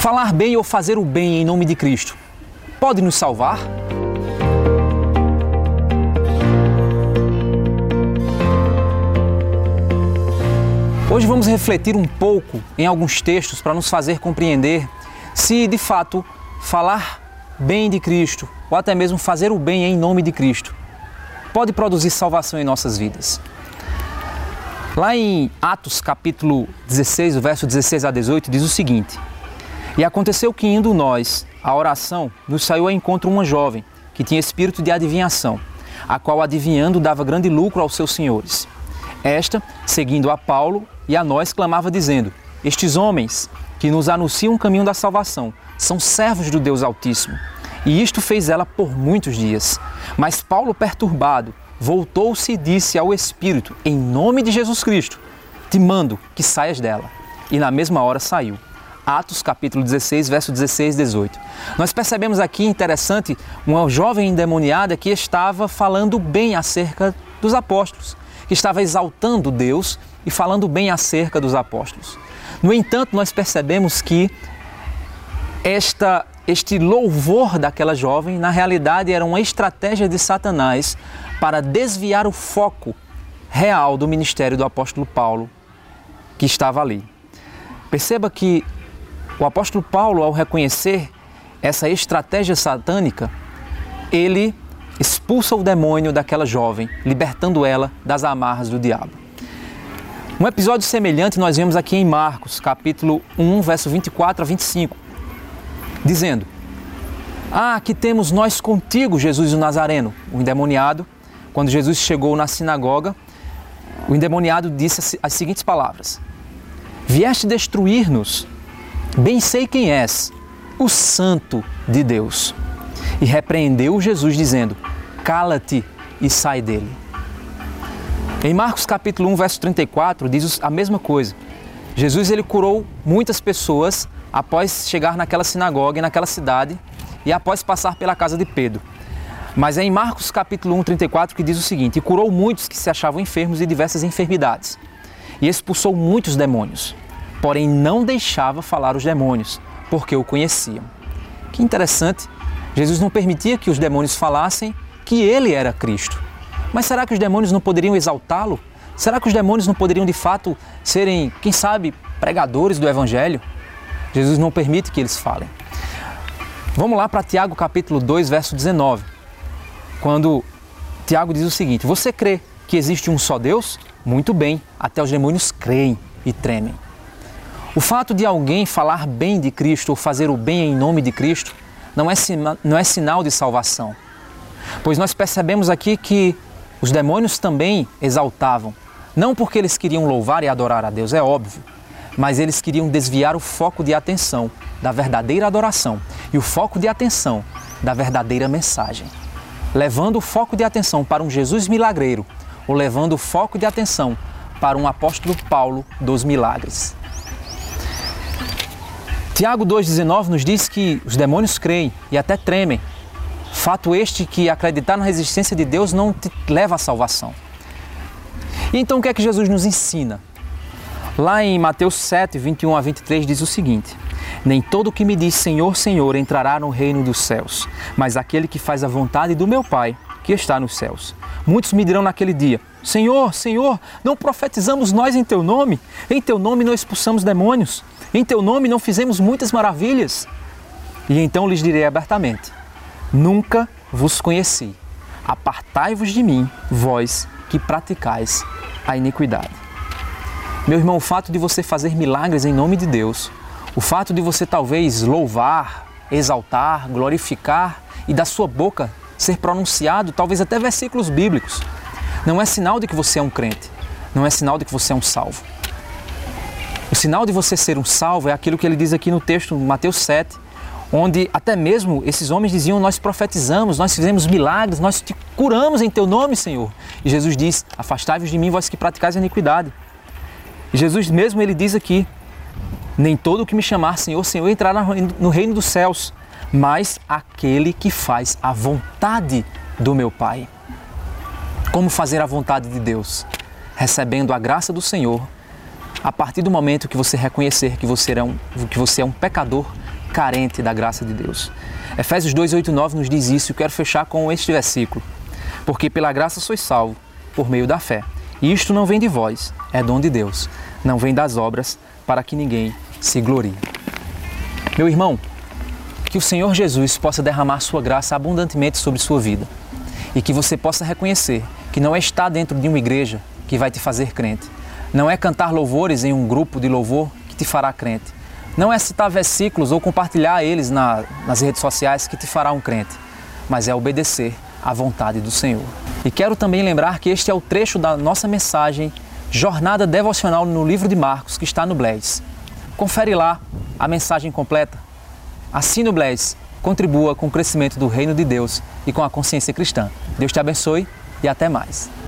Falar bem ou fazer o bem em nome de Cristo pode nos salvar? Hoje vamos refletir um pouco em alguns textos para nos fazer compreender se de fato falar bem de Cristo ou até mesmo fazer o bem em nome de Cristo pode produzir salvação em nossas vidas. Lá em Atos capítulo 16, o verso 16 a 18, diz o seguinte: E aconteceu que indo nós à oração, nos saiu ao encontro uma jovem que tinha espírito de adivinhação, a qual adivinhando dava grande lucro aos seus senhores. Esta, seguindo a Paulo e a nós, clamava dizendo: Estes homens que nos anunciam o caminho da salvação são servos do Deus Altíssimo. E isto fez ela por muitos dias. Mas Paulo, perturbado, voltou-se e disse ao Espírito: Em nome de Jesus Cristo, te mando que saias dela. E na mesma hora saiu. Atos capítulo 16, verso 16 e 18. Nós percebemos aqui interessante uma jovem endemoniada que estava falando bem acerca dos apóstolos, que estava exaltando Deus e falando bem acerca dos apóstolos. No entanto, nós percebemos que esta, este louvor daquela jovem, na realidade, era uma estratégia de Satanás para desviar o foco real do ministério do apóstolo Paulo, que estava ali. Perceba que o apóstolo Paulo, ao reconhecer essa estratégia satânica, ele expulsa o demônio daquela jovem, libertando ela das amarras do diabo. Um episódio semelhante nós vemos aqui em Marcos, capítulo 1, verso 24 a 25, dizendo: Ah, aqui temos nós contigo, Jesus o Nazareno, o endemoniado. Quando Jesus chegou na sinagoga, o endemoniado disse as seguintes palavras: Vieste destruir-nos, bem sei quem és, o Santo de Deus. E repreendeu Jesus, dizendo: Cala-te e sai dele. Em Marcos capítulo 1, verso 34, diz a mesma coisa. Jesus ele curou muitas pessoas após chegar naquela sinagoga e naquela cidade e após passar pela casa de Pedro. Mas é em Marcos capítulo 1, 34 que diz o seguinte: E curou muitos que se achavam enfermos de diversas enfermidades, e expulsou muitos demônios, porém não deixava falar os demônios, porque o conheciam. Que interessante, Jesus não permitia que os demônios falassem que ele era Cristo. Mas será que os demônios não poderiam exaltá-lo? Será que os demônios não poderiam de fato serem, quem sabe, pregadores do Evangelho? Jesus não permite que eles falem. Vamos lá para Tiago capítulo 2, verso 19. Quando Tiago diz o seguinte: Você crê que existe um só Deus? Muito bem, até os demônios creem e tremem. O fato de alguém falar bem de Cristo ou fazer o bem em nome de Cristo não é, não é sinal de salvação. Pois nós percebemos aqui que os demônios também exaltavam, não porque eles queriam louvar e adorar a Deus, é óbvio, mas eles queriam desviar o foco de atenção da verdadeira adoração e o foco de atenção da verdadeira mensagem. Levando o foco de atenção para um Jesus milagreiro ou levando o foco de atenção para um apóstolo Paulo dos milagres. Tiago 2,19 nos diz que os demônios creem e até tremem Fato este que acreditar na existência de Deus não te leva à salvação. E então o que é que Jesus nos ensina? Lá em Mateus 7, 21 a 23 diz o seguinte: Nem todo que me diz Senhor, Senhor entrará no reino dos céus, mas aquele que faz a vontade do meu Pai que está nos céus. Muitos me dirão naquele dia: Senhor, Senhor, não profetizamos nós em teu nome? Em teu nome não expulsamos demônios? Em teu nome não fizemos muitas maravilhas? E então lhes direi abertamente: Nunca vos conheci. Apartai-vos de mim, vós que praticais a iniquidade. Meu irmão, o fato de você fazer milagres em nome de Deus, o fato de você talvez louvar, exaltar, glorificar e da sua boca ser pronunciado talvez até versículos bíblicos, não é sinal de que você é um crente, não é sinal de que você é um salvo. O sinal de você ser um salvo é aquilo que ele diz aqui no texto, Mateus 7, onde até mesmo esses homens diziam: Nós profetizamos, nós fizemos milagres, nós te curamos em teu nome, Senhor. E Jesus diz: Afastai-vos de mim, vós que praticais a iniquidade. E Jesus mesmo ele diz aqui: Nem todo o que me chamar Senhor, Senhor entrará no reino dos céus, mas aquele que faz a vontade do meu Pai. Como fazer a vontade de Deus? Recebendo a graça do Senhor a partir do momento que você reconhecer que você é um, que você é um pecador carente da graça de Deus. Efésios 2, 8 9 nos diz isso e quero fechar com este versículo. Porque pela graça sois salvo, por meio da fé. E isto não vem de vós, é dom de Deus. Não vem das obras, para que ninguém se glorie. Meu irmão, que o Senhor Jesus possa derramar sua graça abundantemente sobre sua vida e que você possa reconhecer que não é estar dentro de uma igreja que vai te fazer crente, não é cantar louvores em um grupo de louvor que te fará crente, não é citar versículos ou compartilhar eles na, nas redes sociais que te fará um crente, mas é obedecer à vontade do Senhor. E quero também lembrar que este é o trecho da nossa mensagem Jornada Devocional no livro de Marcos, que está no Blaze. Confere lá a mensagem completa. Assine o Blaze, contribua com o crescimento do reino de Deus e com a consciência cristã. Deus te abençoe e até mais.